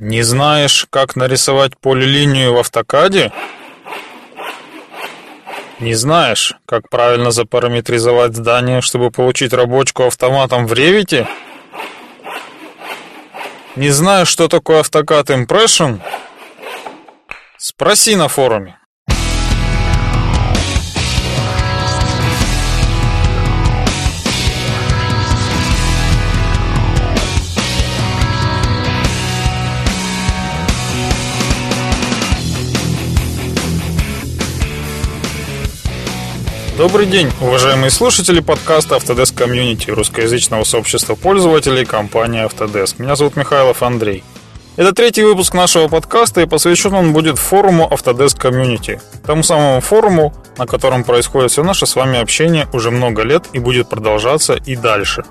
Не знаешь, как нарисовать полилинию в автокаде? Не знаешь, как правильно запараметризовать здание, чтобы получить рабочку автоматом в ревите? Не знаешь, что такое автокад Impression? Спроси на форуме. Добрый день, уважаемые слушатели подкаста Autodesk Community, русскоязычного сообщества пользователей компании Autodesk. Меня зовут Михайлов Андрей. Это третий выпуск нашего подкаста, и посвящен он будет форуму Autodesk Community. Тому самому форуму, на котором происходит все наше с вами общение уже много лет и будет продолжаться и дальше.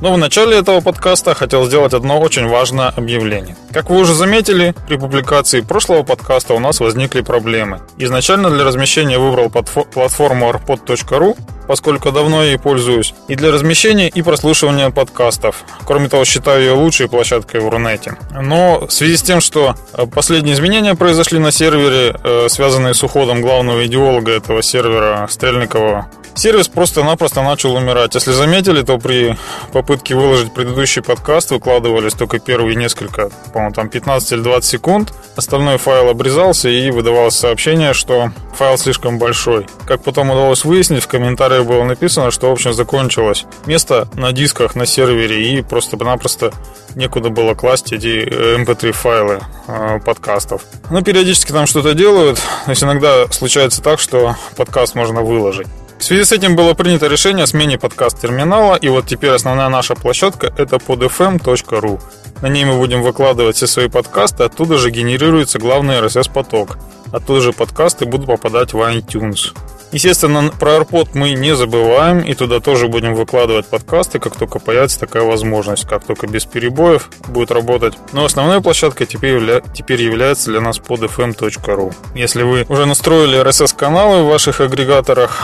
Но в начале этого подкаста хотел сделать одно очень важное объявление. Как вы уже заметили, при публикации прошлого подкаста у нас возникли проблемы. Изначально для размещения выбрал платформу arpod.ru, поскольку давно ей пользуюсь, и для размещения и прослушивания подкастов. Кроме того, считаю ее лучшей площадкой в Рунете. Но в связи с тем, что э, последние изменения произошли на сервере, э, связанные с уходом главного идеолога этого сервера Стрельникова Сервис просто-напросто начал умирать. Если заметили, то при попытке выложить предыдущий подкаст выкладывались только первые несколько, по-моему, там 15 или 20 секунд. Остальной файл обрезался и выдавалось сообщение, что файл слишком большой. Как потом удалось выяснить, в комментариях было написано, что, в общем, закончилось место на дисках на сервере и просто-напросто некуда было класть эти mp3 э, файлы э, подкастов. Но периодически там что-то делают. То есть иногда случается так, что подкаст можно выложить. В связи с этим было принято решение о смене подкаст-терминала, и вот теперь основная наша площадка – это podfm.ru. На ней мы будем выкладывать все свои подкасты, оттуда же генерируется главный RSS-поток. Оттуда же подкасты будут попадать в iTunes. Естественно, про AirPod мы не забываем, и туда тоже будем выкладывать подкасты, как только появится такая возможность, как только без перебоев будет работать. Но основной площадкой теперь, явля... теперь является для нас podfm.ru. Если вы уже настроили RSS-каналы в ваших агрегаторах,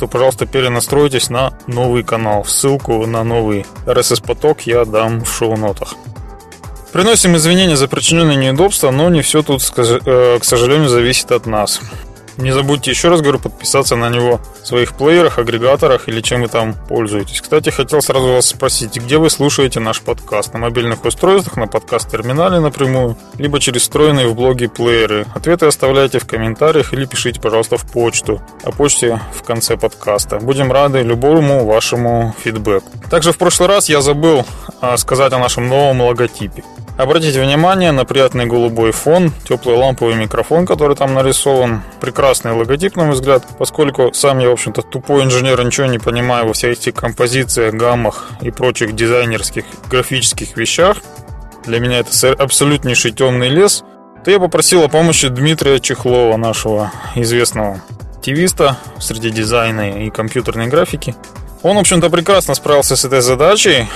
то, пожалуйста, перенастройтесь на новый канал. Ссылку на новый RSS-поток я дам в шоу-нотах. Приносим извинения за причиненные неудобства, но не все тут, э, к сожалению, зависит от нас. Не забудьте еще раз говорю подписаться на него в своих плеерах, агрегаторах или чем вы там пользуетесь. Кстати, хотел сразу вас спросить, где вы слушаете наш подкаст? На мобильных устройствах, на подкаст-терминале напрямую, либо через встроенные в блоге плееры? Ответы оставляйте в комментариях или пишите, пожалуйста, в почту. О почте в конце подкаста. Будем рады любому вашему фидбэку. Также в прошлый раз я забыл а, сказать о нашем новом логотипе. Обратите внимание на приятный голубой фон, теплый ламповый микрофон, который там нарисован. Прекрасный логотип, на мой взгляд, поскольку сам я, в общем-то, тупой инженер, ничего не понимаю во всех этих композициях, гаммах и прочих дизайнерских графических вещах. Для меня это абсолютнейший темный лес. То я попросил о помощи Дмитрия Чехлова, нашего известного активиста среди дизайна и компьютерной графики. Он, в общем-то, прекрасно справился с этой задачей.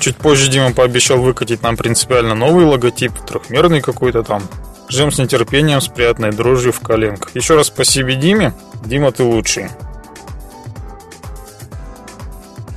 Чуть позже Дима пообещал выкатить нам принципиально новый логотип, трехмерный какой-то там. Ждем с нетерпением, с приятной дрожью в коленках. Еще раз спасибо Диме. Дима, ты лучший.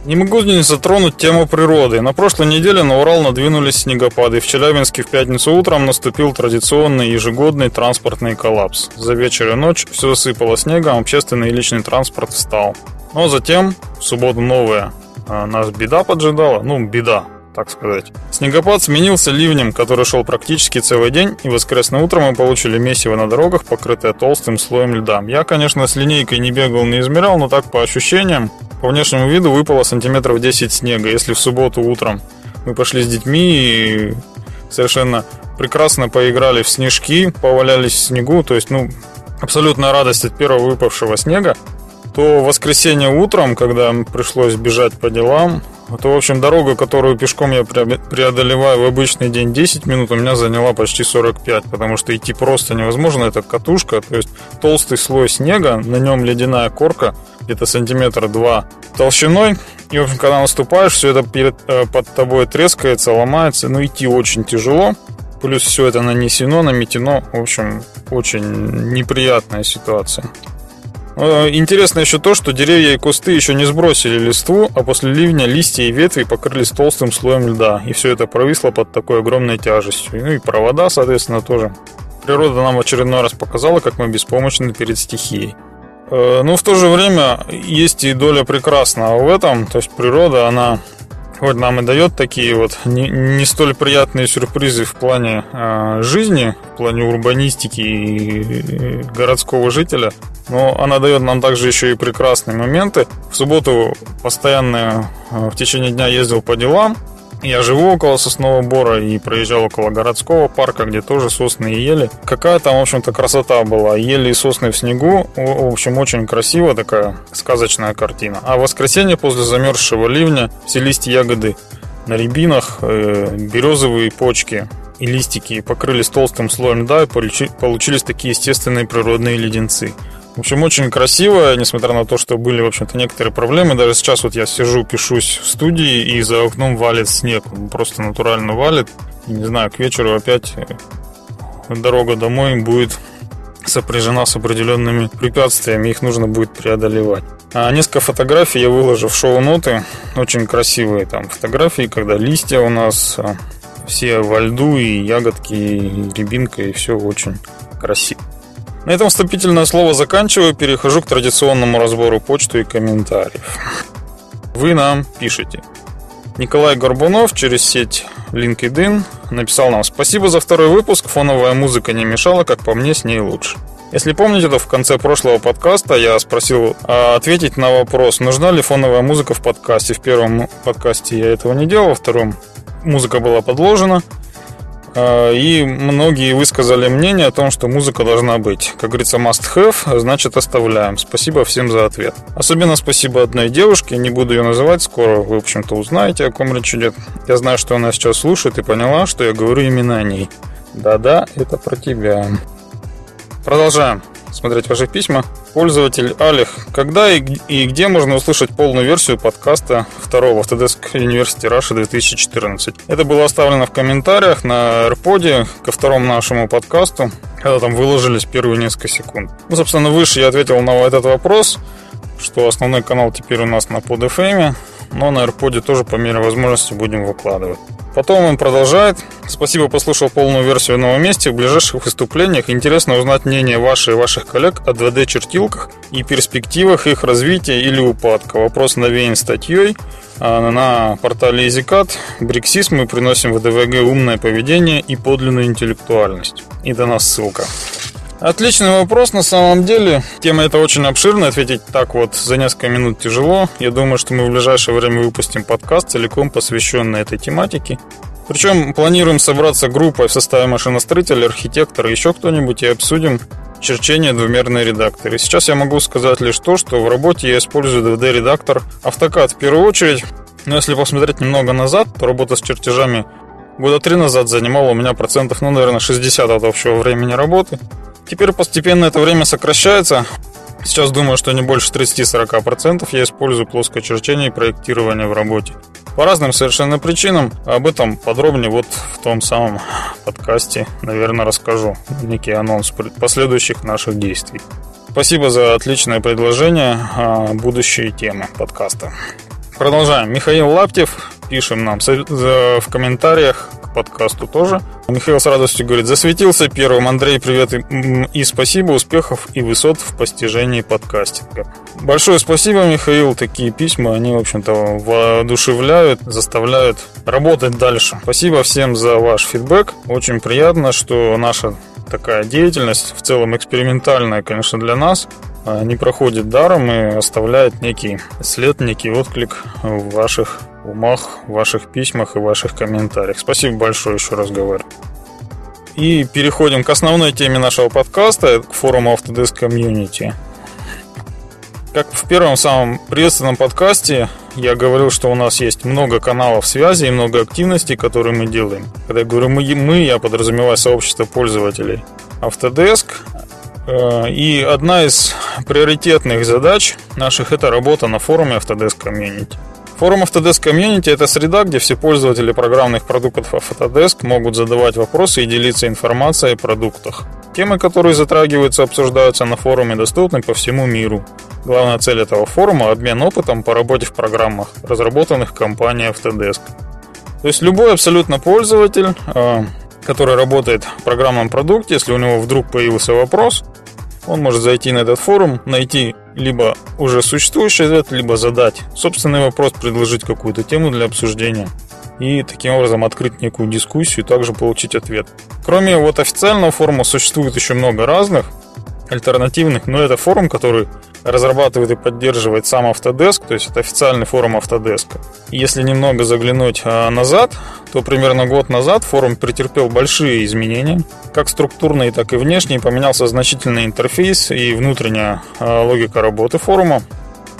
Не могу не затронуть тему природы. На прошлой неделе на Урал надвинулись снегопады. В Челябинске в пятницу утром наступил традиционный ежегодный транспортный коллапс. За вечер и ночь все засыпало снегом, общественный и личный транспорт встал. Но затем, в субботу новая, а, нас беда поджидала, ну, беда, так сказать. Снегопад сменился ливнем, который шел практически целый день, и воскресное утро мы получили месиво на дорогах, покрытое толстым слоем льда. Я, конечно, с линейкой не бегал, не измерял, но так по ощущениям, по внешнему виду выпало сантиметров 10 снега. Если в субботу утром мы пошли с детьми и совершенно прекрасно поиграли в снежки, повалялись в снегу, то есть, ну, абсолютная радость от первого выпавшего снега, то в воскресенье утром, когда пришлось бежать по делам, то, в общем, дорога, которую пешком я преодолеваю в обычный день 10 минут, у меня заняла почти 45, потому что идти просто невозможно. Это катушка, то есть толстый слой снега, на нем ледяная корка, где-то сантиметра два толщиной. И, в общем, когда наступаешь, все это перед, э, под тобой трескается, ломается. Ну, идти очень тяжело. Плюс все это нанесено, наметено. В общем, очень неприятная ситуация. Э, интересно еще то, что деревья и кусты еще не сбросили листву, а после ливня листья и ветви покрылись толстым слоем льда, и все это провисло под такой огромной тяжестью. Ну и провода, соответственно, тоже. Природа нам очередной раз показала, как мы беспомощны перед стихией. Э, но в то же время есть и доля прекрасного в этом, то есть природа, она вот нам и дает такие вот не, не столь приятные сюрпризы в плане э, жизни, в плане урбанистики и городского жителя, но она дает нам также еще и прекрасные моменты. В субботу постоянно э, в течение дня ездил по делам, я живу около Соснового Бора и проезжал около городского парка, где тоже сосны и ели. Какая там, в общем-то, красота была. Ели и сосны в снегу. В общем, очень красиво такая сказочная картина. А в воскресенье после замерзшего ливня все листья ягоды на рябинах, э, березовые почки и листики покрылись толстым слоем льда и получились такие естественные природные леденцы. В общем, очень красиво, несмотря на то, что были, в общем-то, некоторые проблемы. Даже сейчас вот я сижу, пишусь в студии, и за окном валит снег. Он просто натурально валит. Не знаю, к вечеру опять э, дорога домой будет сопряжена с определенными препятствиями, их нужно будет преодолевать. А несколько фотографий я выложу в шоу-ноты, очень красивые там фотографии, когда листья у нас а, все во льду, и ягодки, и рябинка, и все очень красиво. На этом вступительное слово заканчиваю, перехожу к традиционному разбору почты и комментариев. Вы нам пишете. Николай Горбунов через сеть LinkedIn написал нам «Спасибо за второй выпуск, фоновая музыка не мешала, как по мне, с ней лучше». Если помните, то в конце прошлого подкаста я спросил а, ответить на вопрос, нужна ли фоновая музыка в подкасте. В первом подкасте я этого не делал, во втором музыка была подложена. А, и многие высказали мнение о том, что музыка должна быть. Как говорится, must have, значит оставляем. Спасибо всем за ответ. Особенно спасибо одной девушке, не буду ее называть, скоро вы, в общем-то, узнаете, о ком речь идет. Я знаю, что она сейчас слушает и поняла, что я говорю именно о ней. Да-да, это про тебя. Продолжаем смотреть ваши письма. Пользователь Алих, когда и, где можно услышать полную версию подкаста второго Autodesk University Russia 2014? Это было оставлено в комментариях на AirPod ко второму нашему подкасту, когда там выложились первые несколько секунд. Ну, собственно, выше я ответил на этот вопрос, что основной канал теперь у нас на PodFM, но на AirPod тоже по мере возможности будем выкладывать. Потом он продолжает. Спасибо, послушал полную версию на новом месте. В ближайших выступлениях интересно узнать мнение ваших и ваших коллег о 2D-чертилках и перспективах их развития или упадка. Вопрос навеян статьей а, на портале EasyCat. Бриксис мы приносим в ДВГ умное поведение и подлинную интеллектуальность. И до нас ссылка. Отличный вопрос на самом деле. Тема эта очень обширная, ответить так вот за несколько минут тяжело. Я думаю, что мы в ближайшее время выпустим подкаст, целиком посвященный этой тематике. Причем планируем собраться группой в составе машиностроителя, архитектора, еще кто-нибудь и обсудим черчение двумерной редакторы. Сейчас я могу сказать лишь то, что в работе я использую 2D-редактор AutoCAD в первую очередь. Но если посмотреть немного назад, то работа с чертежами года три назад занимала у меня процентов, ну, наверное, 60 от общего времени работы. Теперь постепенно это время сокращается. Сейчас думаю, что не больше 30-40% я использую плоское черчение и проектирование в работе. По разным совершенно причинам. Об этом подробнее вот в том самом подкасте, наверное, расскажу. Некий анонс последующих наших действий. Спасибо за отличное предложение, а, будущие темы подкаста. Продолжаем. Михаил Лаптев, пишем нам в комментариях к подкасту тоже. Михаил с радостью говорит, засветился первым. Андрей, привет и, спасибо, успехов и высот в постижении подкастинга. Большое спасибо, Михаил. Такие письма, они, в общем-то, воодушевляют, заставляют работать дальше. Спасибо всем за ваш фидбэк. Очень приятно, что наша такая деятельность, в целом экспериментальная, конечно, для нас, а, не проходит даром и оставляет некий след, некий отклик в ваших умах, ваших письмах и ваших комментариях. Спасибо большое, еще раз говорю. И переходим к основной теме нашего подкаста, к форуму Autodesk Community. Как в первом самом приветственном подкасте я говорил, что у нас есть много каналов связи и много активностей, которые мы делаем. Когда я говорю мы, мы я подразумеваю сообщество пользователей Autodesk. Э, и одна из приоритетных задач наших – это работа на форуме Autodesk Community. Форум Autodesk Community – это среда, где все пользователи программных продуктов Autodesk могут задавать вопросы и делиться информацией о продуктах. Темы, которые затрагиваются, обсуждаются на форуме, доступны по всему миру. Главная цель этого форума – обмен опытом по работе в программах, разработанных компанией Autodesk. То есть любой абсолютно пользователь, э, который работает в программном продукте, если у него вдруг появился вопрос, он может зайти на этот форум, найти либо уже существующий ответ, либо задать собственный вопрос, предложить какую-то тему для обсуждения и таким образом открыть некую дискуссию и также получить ответ. Кроме вот официального форума существует еще много разных альтернативных, но это форум, который разрабатывает и поддерживает сам Autodesk, то есть это официальный форум Autodesk. Если немного заглянуть а, назад, то примерно год назад форум претерпел большие изменения, как структурные, так и внешние, поменялся значительный интерфейс и внутренняя а, логика работы форума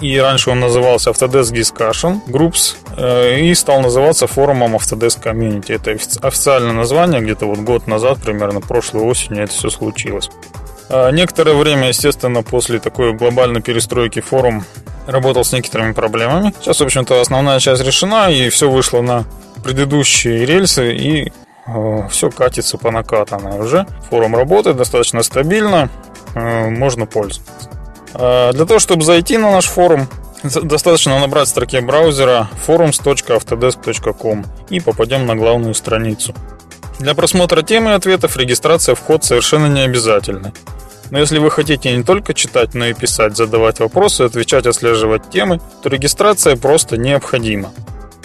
и раньше он назывался Autodesk Discussion Groups э, и стал называться форумом Autodesk Community. Это официальное название, где-то вот год назад, примерно прошлой осенью это все случилось. А некоторое время, естественно, после такой глобальной перестройки форум работал с некоторыми проблемами. Сейчас, в общем-то, основная часть решена, и все вышло на предыдущие рельсы, и э, все катится по накатанной уже. Форум работает достаточно стабильно, э, можно пользоваться. Э, для того, чтобы зайти на наш форум, достаточно набрать в строке браузера forums.autodesk.com и попадем на главную страницу. Для просмотра темы и ответов регистрация вход совершенно не обязательна. Но если вы хотите не только читать, но и писать, задавать вопросы, отвечать, отслеживать темы, то регистрация просто необходима.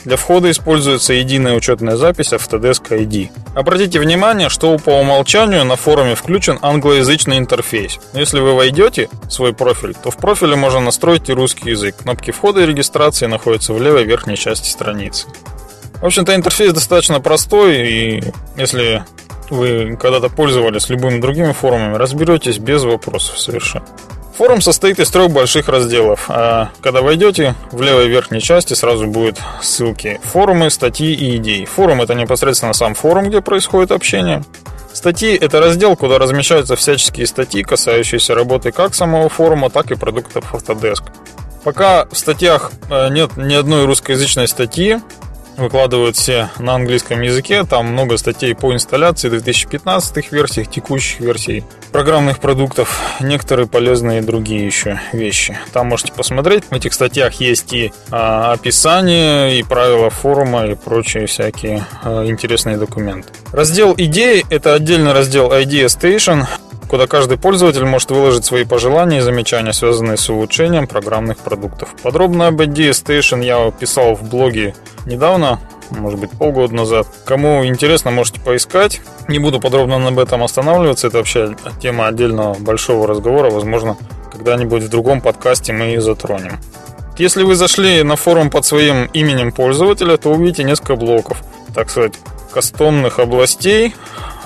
Для входа используется единая учетная запись Autodesk ID. Обратите внимание, что по умолчанию на форуме включен англоязычный интерфейс. Но если вы войдете в свой профиль, то в профиле можно настроить и русский язык. Кнопки входа и регистрации находятся в левой верхней части страницы. В общем-то, интерфейс достаточно простой, и если вы когда-то пользовались любыми другими форумами, разберетесь без вопросов совершенно. Форум состоит из трех больших разделов. А когда войдете, в левой верхней части сразу будут ссылки форумы, статьи и идеи. Форум это непосредственно сам форум, где происходит общение. Статьи – это раздел, куда размещаются всяческие статьи, касающиеся работы как самого форума, так и продуктов Autodesk. Пока в статьях э, нет ни одной русскоязычной статьи, выкладывают все на английском языке. Там много статей по инсталляции 2015 версиях, текущих версий программных продуктов, некоторые полезные другие еще вещи. Там можете посмотреть. В этих статьях есть и а, описание, и правила форума, и прочие всякие а, интересные документы. Раздел идеи – это отдельный раздел Idea Station куда каждый пользователь может выложить свои пожелания и замечания, связанные с улучшением программных продуктов. Подробно об Idea Station я писал в блоге недавно, может быть полгода назад. Кому интересно, можете поискать. Не буду подробно об этом останавливаться, это вообще тема отдельного большого разговора, возможно, когда-нибудь в другом подкасте мы ее затронем. Если вы зашли на форум под своим именем пользователя, то увидите несколько блоков, так сказать, кастомных областей,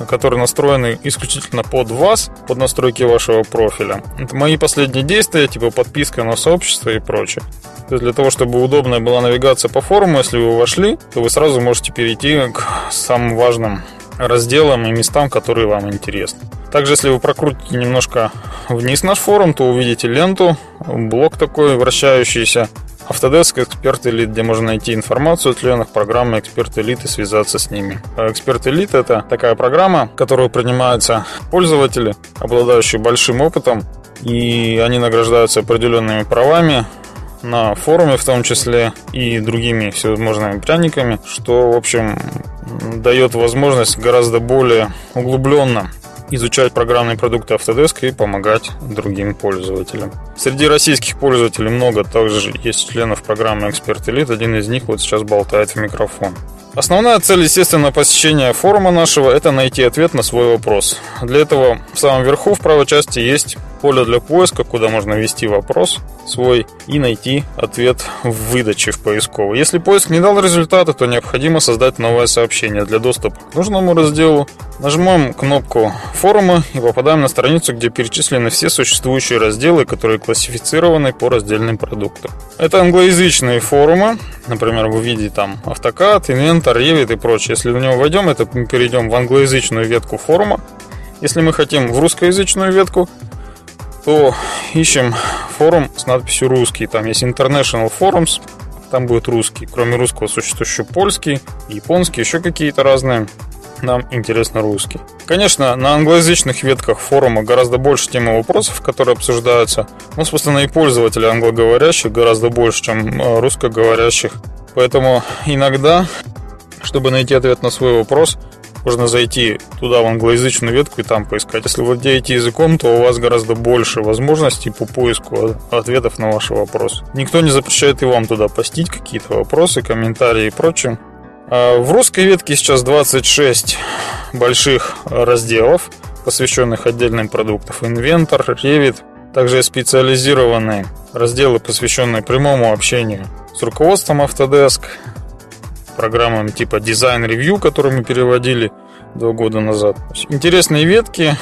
которые настроены исключительно под вас, под настройки вашего профиля. Это мои последние действия, типа подписка на сообщество и прочее. То есть для того, чтобы удобная была навигация по форуму, если вы вошли, то вы сразу можете перейти к самым важным разделам и местам, которые вам интересны. Также, если вы прокрутите немножко вниз наш форум, то увидите ленту, блок такой вращающийся, Autodesk Эксперт Элит, где можно найти информацию о членах программы Эксперт Элит и связаться с ними. А Эксперт Элит это такая программа, в которую принимаются пользователи, обладающие большим опытом, и они награждаются определенными правами, на форуме в том числе и другими всевозможными пряниками, что, в общем, дает возможность гораздо более углубленно изучать программные продукты Autodesk и помогать другим пользователям. Среди российских пользователей много также есть членов программы Expert Elite. Один из них вот сейчас болтает в микрофон. Основная цель, естественно, посещения форума нашего – это найти ответ на свой вопрос. Для этого в самом верху в правой части есть поле для поиска, куда можно ввести вопрос свой и найти ответ в выдаче в поисковой. Если поиск не дал результата, то необходимо создать новое сообщение для доступа к нужному разделу. Нажимаем кнопку форума и попадаем на страницу, где перечислены все существующие разделы, которые классифицированы по раздельным продуктам. Это англоязычные форумы, например, вы видите там AutoCAD, Inventor, Revit и прочее. Если в него войдем, это мы перейдем в англоязычную ветку форума. Если мы хотим в русскоязычную ветку, то ищем форум с надписью «Русский». Там есть International Forums, там будет русский. Кроме русского существует еще польский, японский, еще какие-то разные. нам интересно русский. Конечно, на англоязычных ветках форума гораздо больше темы вопросов, которые обсуждаются, но, собственно, и пользователей англоговорящих гораздо больше, чем э, русскоговорящих. Поэтому иногда, чтобы найти ответ на свой вопрос, можно зайти туда, в англоязычную ветку, и там поискать. Если владеете языком, то у вас гораздо больше возможностей по поиску ответов на ваши вопросы. Никто не запрещает и вам туда постить какие-то вопросы, комментарии и прочее. А в русской ветке сейчас 26 больших разделов, посвященных отдельным продуктам. Инвентор, Revit, также специализированные разделы, посвященные прямому общению с руководством Autodesk, программам типа Design Review, которые мы переводили два года назад. Интересные ветки.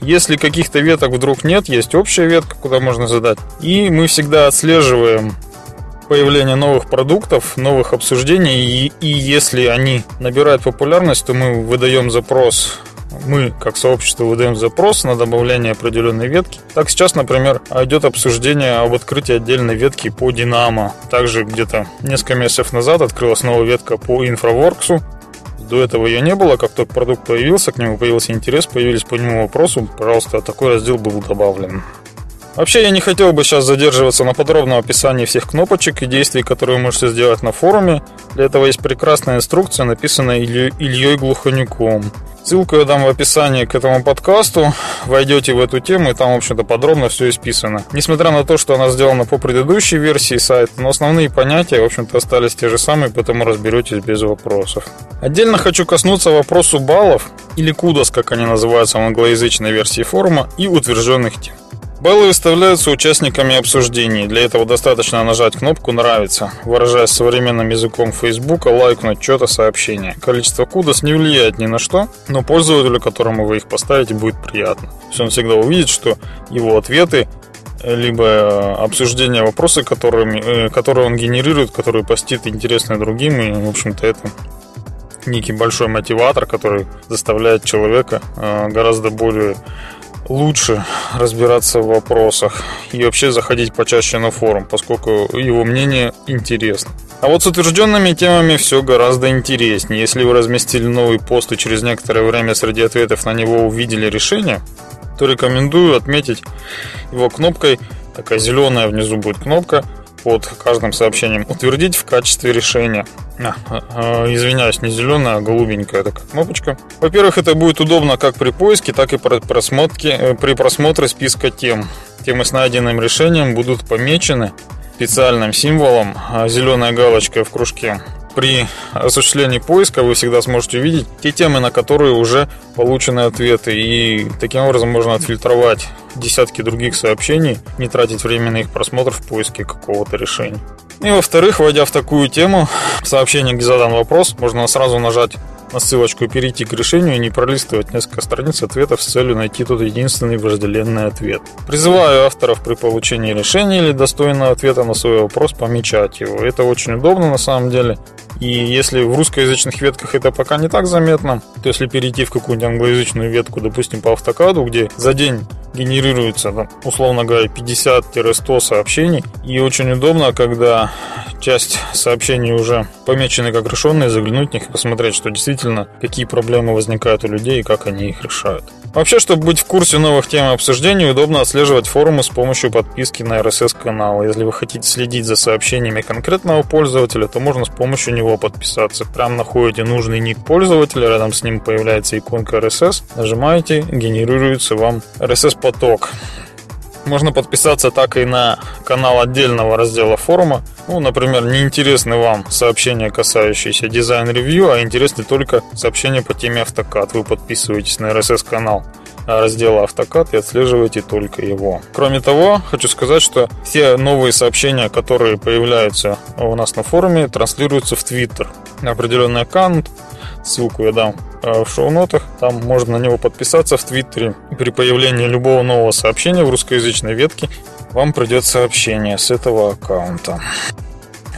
Если каких-то веток вдруг нет, есть общая ветка, куда можно задать. И мы всегда отслеживаем появление новых продуктов, новых обсуждений. И, и если они набирают популярность, то мы выдаем запрос мы, как сообщество, выдаем запрос на добавление определенной ветки. Так сейчас, например, идет обсуждение об открытии отдельной ветки по Динамо. Также где-то несколько месяцев назад открылась новая ветка по Инфраворксу. До этого ее не было, как только продукт появился, к нему появился интерес, появились по нему вопросы, пожалуйста, такой раздел был добавлен. Вообще, я не хотел бы сейчас задерживаться на подробном описании всех кнопочек и действий, которые вы можете сделать на форуме. Для этого есть прекрасная инструкция, написанная Ильей Глуханюком. Ссылку я дам в описании к этому подкасту. Войдете в эту тему, и там, в общем-то, подробно все исписано. Несмотря на то, что она сделана по предыдущей версии сайта, но основные понятия, в общем-то, остались те же самые, поэтому разберетесь без вопросов. Отдельно хочу коснуться вопросу баллов, или кудос, как они называются в англоязычной версии форума, и утвержденных тем. Баллы выставляются участниками обсуждений. Для этого достаточно нажать кнопку «Нравится», выражаясь современным языком Facebook, лайкнуть что-то сообщение. Количество кудос не влияет ни на что, но пользователю, которому вы их поставите, будет приятно. То есть он всегда увидит, что его ответы либо э, обсуждение вопроса, которыми, э, которые он генерирует, которые постит интересны другим, и, в общем-то, это некий большой мотиватор, который заставляет человека э, гораздо более лучше разбираться в вопросах и вообще заходить почаще на форум, поскольку его мнение интересно. А вот с утвержденными темами все гораздо интереснее. Если вы разместили новый пост и через некоторое время среди ответов на него увидели решение, то рекомендую отметить его кнопкой. Такая зеленая внизу будет кнопка под каждым сообщением утвердить в качестве решения. А, а, извиняюсь, не зеленая, а голубенькая такая кнопочка. Во-первых, это будет удобно как при поиске, так и при просмотре, э, при просмотре списка тем. Темы с найденным решением будут помечены специальным символом, а, зеленая галочка в кружке при осуществлении поиска вы всегда сможете увидеть те темы, на которые уже получены ответы. И таким образом можно отфильтровать десятки других сообщений, не тратить время на их просмотр в поиске какого-то решения. И во-вторых, войдя в такую тему, сообщение, где задан вопрос, можно сразу нажать на ссылочку и перейти к решению и не пролистывать несколько страниц ответов с целью найти тот единственный вожделенный ответ. Призываю авторов при получении решения или достойного ответа на свой вопрос помечать его. Это очень удобно на самом деле. И если в русскоязычных ветках это пока не так заметно, то если перейти в какую-нибудь англоязычную ветку, допустим, по автокаду, где за день генерируется, там, условно говоря, 50-100 сообщений, и очень удобно, когда часть сообщений уже помечены как решенные, заглянуть в них и посмотреть, что действительно, какие проблемы возникают у людей и как они их решают. Вообще, чтобы быть в курсе новых тем обсуждений, удобно отслеживать форумы с помощью подписки на RSS-канал. Если вы хотите следить за сообщениями конкретного пользователя, то можно с помощью него подписаться. Прям находите нужный ник пользователя, рядом с ним появляется иконка RSS, нажимаете, генерируется вам RSS-поток. Можно подписаться так и на канал отдельного раздела форума. Ну, например, неинтересны вам сообщения, касающиеся Design Review, а интересны только сообщения по теме AutoCAD. Вы подписываетесь на RSS-канал раздела AutoCAD и отслеживаете только его. Кроме того, хочу сказать, что все новые сообщения, которые появляются у нас на форуме, транслируются в Twitter. Определенный аккаунт Ссылку я дам э, в шоу-нотах. Там можно на него подписаться в Твиттере. При появлении любого нового сообщения в русскоязычной ветке вам придет сообщение с этого аккаунта.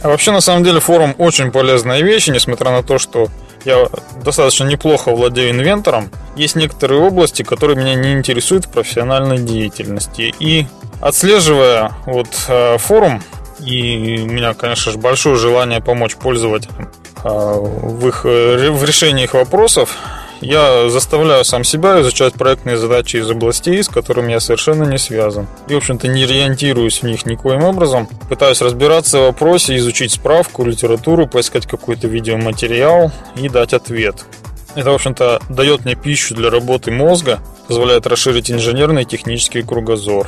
А вообще, на самом деле, форум очень полезная вещь, несмотря на то, что я достаточно неплохо владею инвентором. Есть некоторые области, которые меня не интересуют в профессиональной деятельности. И отслеживая вот э, форум, и у меня, конечно же, большое желание помочь пользователям в, их, э, в решении их вопросов. я заставляю сам себя изучать проектные задачи из областей, с которыми я совершенно не связан. И, в общем-то, не ориентируюсь в них никоим образом. Пытаюсь разбираться в вопросе, изучить справку, литературу, поискать какой-то видеоматериал и дать ответ. Это, в общем-то, дает мне пищу для работы мозга, позволяет расширить инженерный и технический кругозор.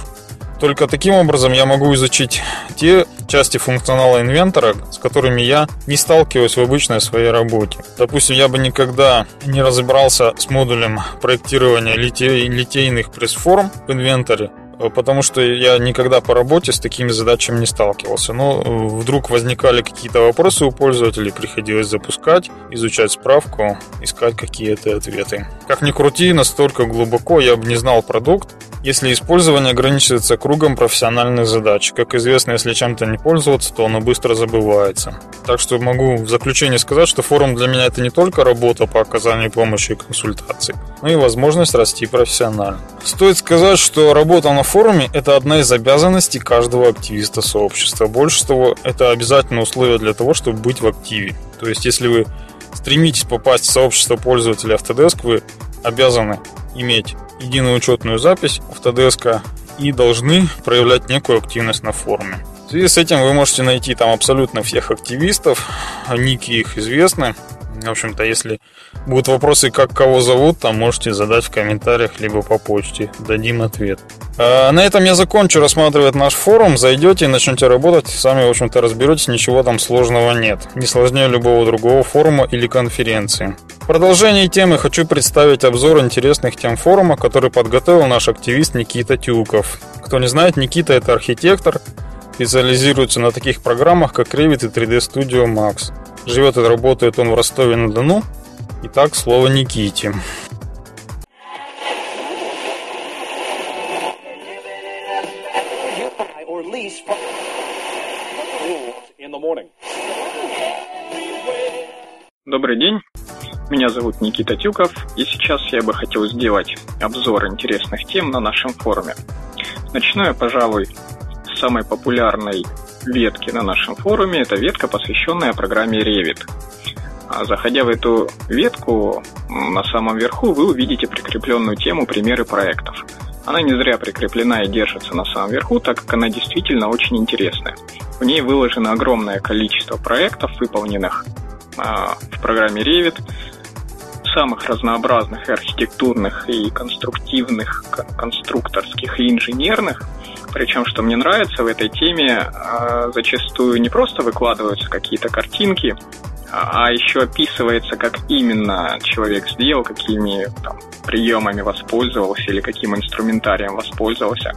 Только таким образом я могу изучить те части функционала инвентора, с которыми я не сталкиваюсь в обычной своей работе. Допустим, я бы никогда не разобрался с модулем проектирования литей, литейных пресс-форм в инвенторе, Э, потому что я никогда по работе с такими задачами не сталкивался. Но э, вдруг возникали какие-то вопросы у пользователей, приходилось запускать, изучать справку, искать какие-то ответы. Как ни крути, настолько глубоко я бы не знал продукт, если использование ограничивается кругом профессиональных задач. Как известно, если чем-то не пользоваться, то оно быстро забывается. Так что могу в заключение сказать, что форум для меня это не только работа по оказанию помощи и консультаций, но и возможность расти профессионально. Стоит сказать, что работа на форуме – это одна из обязанностей каждого активиста сообщества. Больше того, это обязательное условие для того, чтобы быть в активе. То есть, если вы стремитесь попасть в сообщество пользователей Autodesk, вы обязаны иметь единую учетную запись Autodesk и должны проявлять некую активность на форуме. В связи с этим вы можете найти там абсолютно всех активистов, ники их известны. В общем-то, если будут вопросы, как кого зовут, там можете задать в комментариях, либо по почте. Дадим ответ. А на этом я закончу рассматривать наш форум. Зайдете и начнете работать. Сами, в общем-то, разберетесь, ничего там сложного нет. Не сложнее любого другого форума или конференции. В продолжении темы хочу представить обзор интересных тем форума, который подготовил наш активист Никита Тюков. Кто не знает, Никита это архитектор, специализируется на таких программах, как Revit и 3D Studio Max. Живет и работает он в Ростове-на-Дону. Итак, слово Никите. Добрый день. Меня зовут Никита Тюков, и сейчас я бы хотел сделать обзор интересных тем на нашем форуме. Начну я, пожалуй, с самой популярной ветки на нашем форуме. Это ветка, посвященная программе Revit. А заходя в эту ветку, на самом верху вы увидите прикрепленную тему примеры проектов. Она не зря прикреплена и держится на самом верху, так как она действительно очень интересная. В ней выложено огромное количество проектов, выполненных а, в программе Revit, самых разнообразных и архитектурных, и конструктивных, конструкторских, и инженерных – причем, что мне нравится в этой теме, а, зачастую не просто выкладываются какие-то картинки, а, еще описывается, как именно человек сделал, какими там, приемами воспользовался или каким инструментарием воспользовался.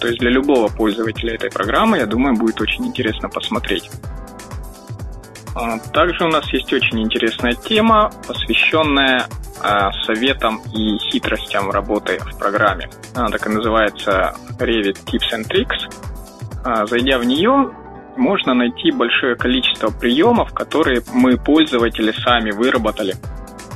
То есть для любого пользователя этой программы, я думаю, будет очень интересно посмотреть. А, также у нас есть очень интересная тема, посвященная советам и хитростям работы в программе. Она так и называется Revit Tips and Tricks. А, зайдя в нее, можно найти большое количество приемов, которые мы, пользователи, сами выработали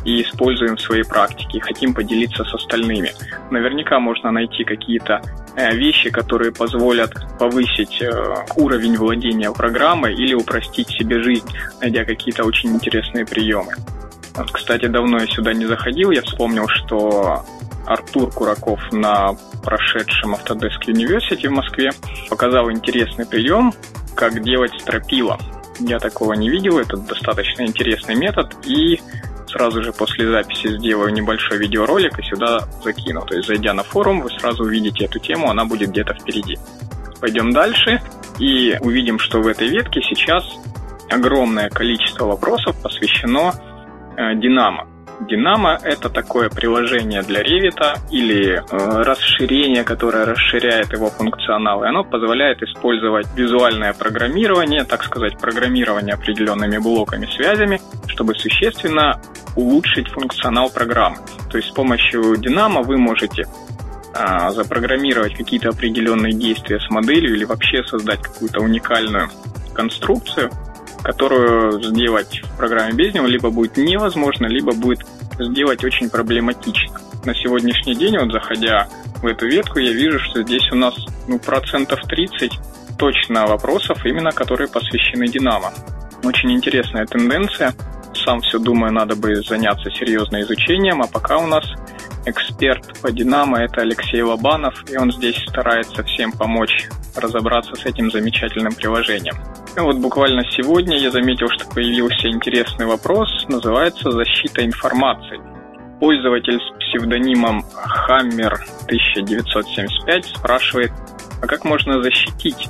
и используем в своей практике, и хотим поделиться с остальными. Наверняка можно найти какие-то э, вещи, которые позволят повысить э, уровень владения программой или упростить себе жизнь, найдя какие-то очень интересные приемы. Кстати, давно я сюда не заходил, я вспомнил, что Артур Кураков на прошедшем Autodesk University в Москве показал интересный прием, как делать стропила. Я такого не видел, это достаточно интересный метод, и сразу же после записи сделаю небольшой видеоролик и сюда закину. То есть, зайдя на форум, вы сразу увидите эту тему, она будет где-то впереди. Пойдем дальше и увидим, что в этой ветке сейчас огромное количество вопросов посвящено Динамо. Динамо — это такое приложение для Revit или э, расширение, которое расширяет его функционал, и оно позволяет использовать визуальное программирование, так сказать, программирование определенными блоками, связями, чтобы существенно улучшить функционал программы. То есть с помощью Динамо вы можете а, запрограммировать какие-то определенные действия с моделью или вообще создать какую-то уникальную конструкцию, которую сделать в программе без него либо будет невозможно, либо будет сделать очень проблематично. На сегодняшний день, вот заходя в эту ветку, я вижу, что здесь у нас ну, процентов 30 точно вопросов, именно которые посвящены Динамо. Очень интересная тенденция. сам все думаю, надо бы заняться серьезным изучением, а пока у нас эксперт по Динамо, это Алексей Лобанов, и он здесь старается всем помочь разобраться с этим замечательным приложением. И вот буквально сегодня я заметил, что появился интересный вопрос, называется «Защита информации». Пользователь с псевдонимом Hammer 1975 спрашивает, а как можно защитить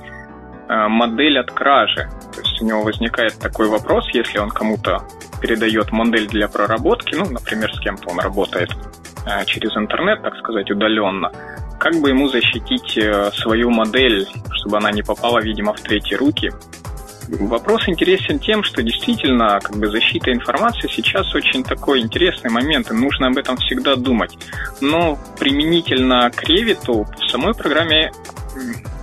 э, модель от кражи? То есть у него возникает такой вопрос, если он кому-то передает модель для проработки, ну, например, с кем-то он работает через интернет, так сказать, удаленно, как бы ему защитить э, свою модель, чтобы она не попала, видимо, в третьи руки. Вопрос интересен тем, что действительно как бы защита информации сейчас очень такой интересный момент, и нужно об этом всегда думать. Но применительно к Revit в самой программе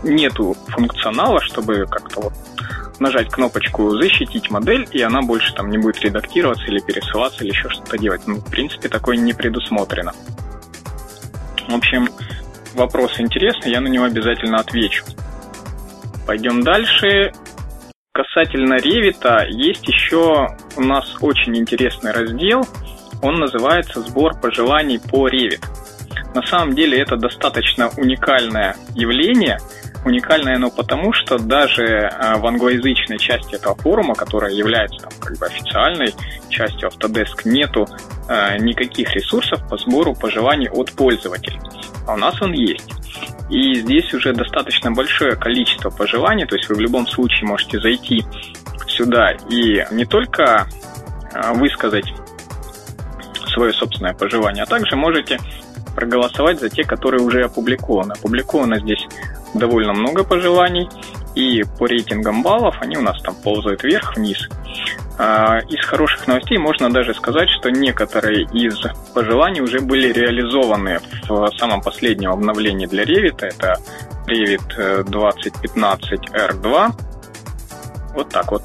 нету функционала, чтобы как-то вот нажать кнопочку «Защитить модель», и она больше там не будет редактироваться или пересылаться, или еще что-то делать. Ну, в принципе, такое не предусмотрено. В общем, вопрос интересный, я на него обязательно отвечу. Пойдем дальше. Касательно Ревита, есть еще у нас очень интересный раздел. Он называется «Сбор пожеланий по Revit». На самом деле это достаточно уникальное явление. Уникальное оно потому, что даже э, в англоязычной части этого форума, которая является там, как бы официальной частью Autodesk, нету э, никаких ресурсов по сбору пожеланий от пользователей. А у нас он есть. И здесь уже достаточно большое количество пожеланий, то есть вы в любом случае можете зайти сюда и не только э, высказать свое собственное пожелание, а также можете проголосовать за те, которые уже опубликованы. Опубликовано здесь довольно много пожеланий, и по рейтингам баллов они у нас там ползают вверх-вниз. А, из хороших новостей можно даже сказать, что некоторые из пожеланий уже были реализованы в самом последнем обновлении для Revit. Это Revit 2015 R2. Вот так вот.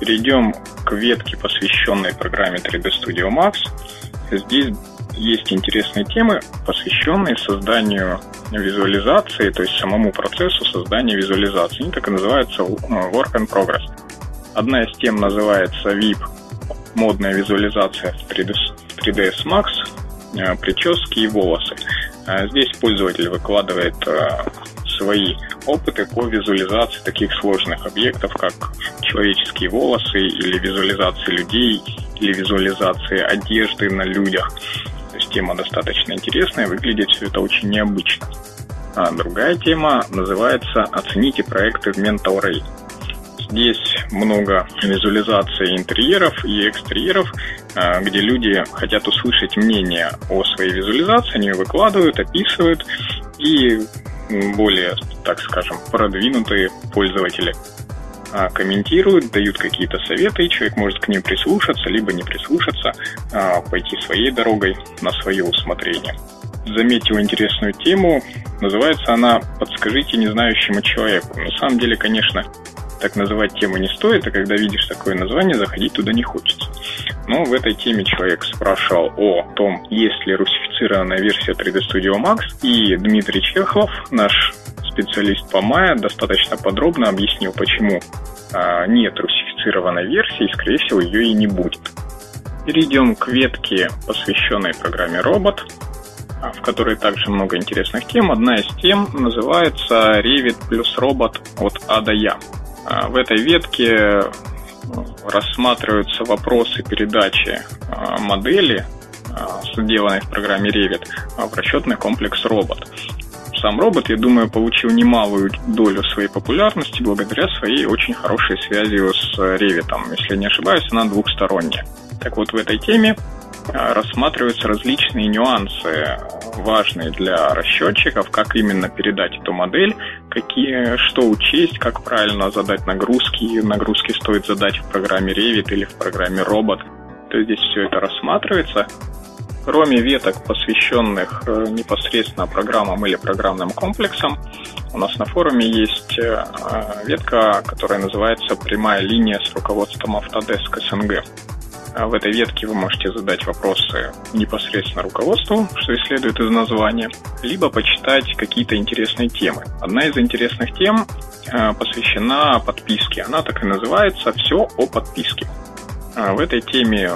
Перейдем к ветке, посвященной программе 3D Studio Max. Здесь есть интересные темы, посвященные созданию визуализации, то есть самому процессу создания визуализации. Они так и называются ну, Work in Progress. Одна из тем называется VIP, модная визуализация в 3ds Max, э, прически и волосы. А здесь пользователь выкладывает э, свои опыты по визуализации таких сложных объектов, как человеческие волосы или визуализации людей, или визуализации одежды на людях тема достаточно интересная, выглядит все это очень необычно. А другая тема называется «Оцените проекты в Mental Ray». Здесь много визуализации интерьеров и экстерьеров, а, где люди хотят услышать мнение о своей визуализации, они ее выкладывают, описывают, и более, так скажем, продвинутые пользователи комментируют, дают какие-то советы, и человек может к ним прислушаться, либо не прислушаться, а, пойти своей дорогой на свое усмотрение. Заметил интересную тему, называется она «Подскажите незнающему человеку». На самом деле, конечно, так называть тему не стоит, а когда видишь такое название, заходить туда не хочется. Но в этой теме человек спрашивал о том, есть ли русифицированная версия 3D Studio Max, и Дмитрий Чехов, наш специалист по Maya достаточно подробно объяснил, почему а, нет русифицированной версии, и, скорее всего, ее и не будет. Перейдем к ветке, посвященной программе Робот, а, в которой также много интересных тем. Одна из тем называется Revit плюс робот от А до Я. А, в этой ветке рассматриваются вопросы передачи модели, сделанной в программе Revit, в расчетный комплекс робот сам робот, я думаю, получил немалую долю своей популярности благодаря своей очень хорошей связи с Revit. Если не ошибаюсь, она двухсторонняя. Так вот, в этой теме а, рассматриваются различные нюансы, важные для расчетчиков, как именно передать эту модель, какие, что учесть, как правильно задать нагрузки, нагрузки стоит задать в программе Revit или в программе Robot. То есть здесь все это рассматривается. Кроме веток, посвященных э, непосредственно программам или программным комплексам, у нас на форуме есть э, ветка, которая называется «Прямая линия с руководством Autodesk СНГ». А в этой ветке вы можете задать вопросы непосредственно руководству, что и следует из названия, либо почитать какие-то интересные темы. Одна из интересных тем э, посвящена подписке. Она так и называется «Все о подписке». В этой теме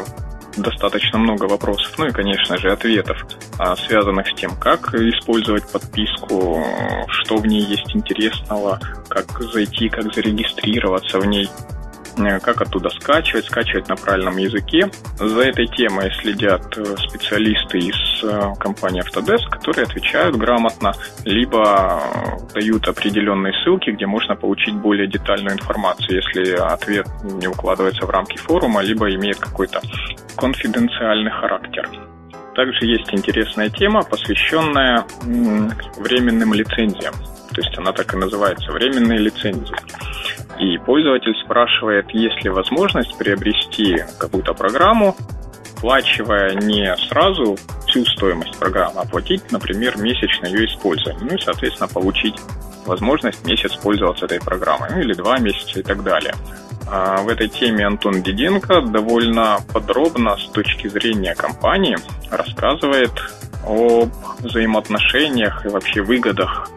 достаточно много вопросов, ну и, конечно же, ответов, а, связанных с тем, как использовать подписку, что в ней есть интересного, как зайти, как зарегистрироваться в ней. Э, как оттуда скачивать, скачивать на правильном языке. За этой темой следят э, специалисты из э, компании Autodesk, которые отвечают грамотно, либо дают определенные ссылки, где можно получить более детальную информацию, если ответ не укладывается в рамки форума, либо имеет какой-то конфиденциальный характер. Также есть интересная тема, посвященная временным лицензиям. То есть она так и называется, временные лицензии. И пользователь спрашивает, есть ли возможность приобрести какую-то программу, оплачивая не сразу всю стоимость программы, а платить, например, месячно ее использование. Ну и, соответственно, получить возможность месяц пользоваться этой программой, ну или два месяца и так далее. А в этой теме Антон Диденко довольно подробно с точки зрения компании рассказывает об взаимоотношениях и вообще выгодах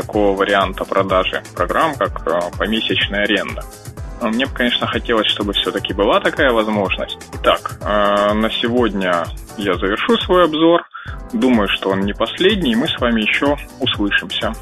такого варианта продажи программ, как э, помесячная аренда. Мне бы, конечно, хотелось, чтобы все-таки была такая возможность. Итак, э, на сегодня я завершу свой обзор. Думаю, что он не последний, и мы с вами еще услышимся.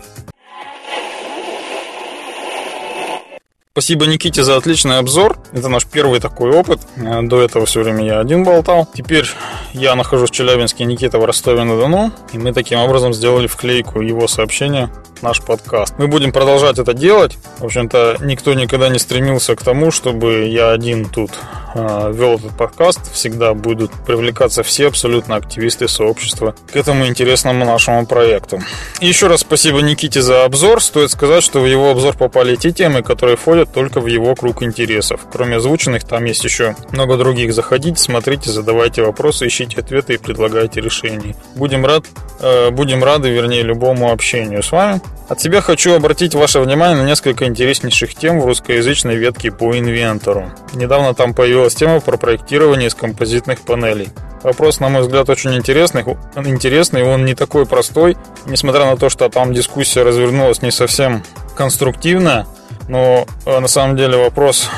Спасибо Никите за отличный обзор. Это наш первый такой опыт. Э, до этого все время я один болтал. Теперь я нахожусь в Челябинске, Никита в Ростове-на-Дону. И мы таким образом сделали вклейку его сообщения наш подкаст. Мы будем продолжать это делать. В общем-то, никто никогда не стремился к тому, чтобы я один тут э, вел этот подкаст. Всегда будут привлекаться все абсолютно активисты сообщества к этому интересному нашему проекту. И еще раз спасибо Никите за обзор. Стоит сказать, что в его обзор попали те темы, которые входят только в его круг интересов. Кроме озвученных, там есть еще много других. Заходите, смотрите, задавайте вопросы, ищите ответы и предлагайте решения. Будем, рад, э, будем рады, вернее, любому общению с вами. От себя хочу обратить ваше внимание на несколько интереснейших тем в русскоязычной ветке по инвентору. Недавно там появилась тема про проектирование из композитных панелей. Вопрос, на мой взгляд, очень интересный. Интересный, он не такой простой. Несмотря на то, что там дискуссия развернулась не совсем конструктивная, но э, на самом деле вопрос,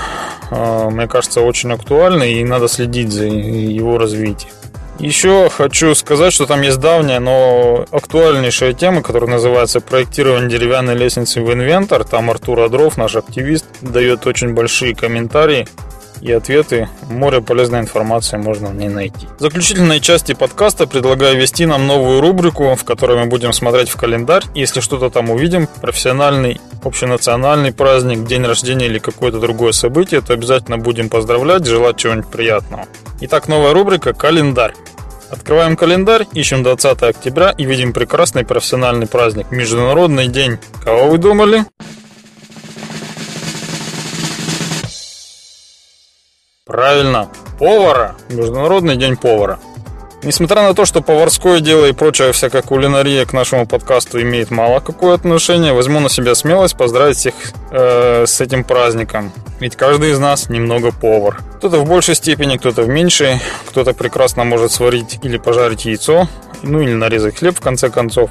э, мне кажется, очень актуальный и надо следить за его развитием. Еще хочу сказать, что там есть давняя, но актуальнейшая тема, которая называется «Проектирование деревянной лестницы в инвентор». Там Артур Адров, наш активист, дает очень большие комментарии и ответы. Море полезной информации можно в ней найти. В заключительной части подкаста предлагаю ввести нам новую рубрику, в которой мы будем смотреть в календарь. Если что-то там увидим, профессиональный, общенациональный праздник, день рождения или какое-то другое событие, то обязательно будем поздравлять, желать чего-нибудь приятного. Итак, новая рубрика «Календарь». Открываем календарь, ищем 20 октября и видим прекрасный профессиональный праздник – Международный день. Кого вы думали? Правильно, повара. Международный день повара. Несмотря на то, что поварское дело и прочая всякая кулинария к нашему подкасту имеет мало какое отношение, возьму на себя смелость поздравить всех э, с этим праздником. Ведь каждый из нас немного повар. Кто-то в большей степени, кто-то в меньшей, кто-то прекрасно может сварить или пожарить яйцо, ну или нарезать хлеб в конце концов.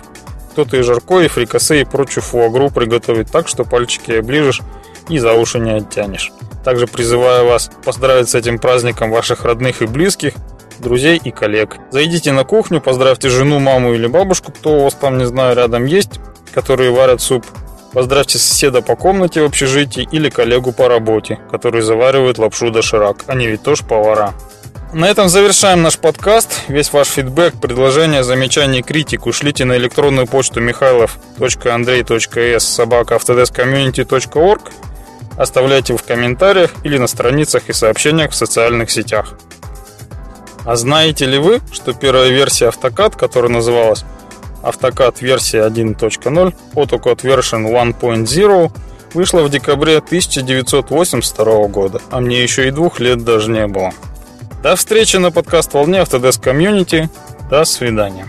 Кто-то и жарко, и фрикасе, и прочую фуагру приготовить так, что пальчики оближешь и за уши не оттянешь. Также призываю вас поздравить с этим праздником ваших родных и близких, друзей и коллег. Зайдите на кухню, поздравьте жену, маму или бабушку, кто у вас там, не знаю, рядом есть, которые варят суп. Поздравьте соседа по комнате в общежитии или коллегу по работе, который заваривает лапшу доширак. Они ведь тоже повара. На этом завершаем наш подкаст. Весь ваш фидбэк, предложения, замечания, критику шлите на электронную почту михайлов.андрей.с собака Оставляйте в комментариях или на страницах и сообщениях в социальных сетях. А знаете ли вы, что первая версия AutoCAD, которая называлась AutoCAD версия 1.0, AutoCAD Version 1.0, вышла в декабре 1982 года, а мне еще и двух лет даже не было. До встречи на подкаст-волне Autodesk Community. До свидания.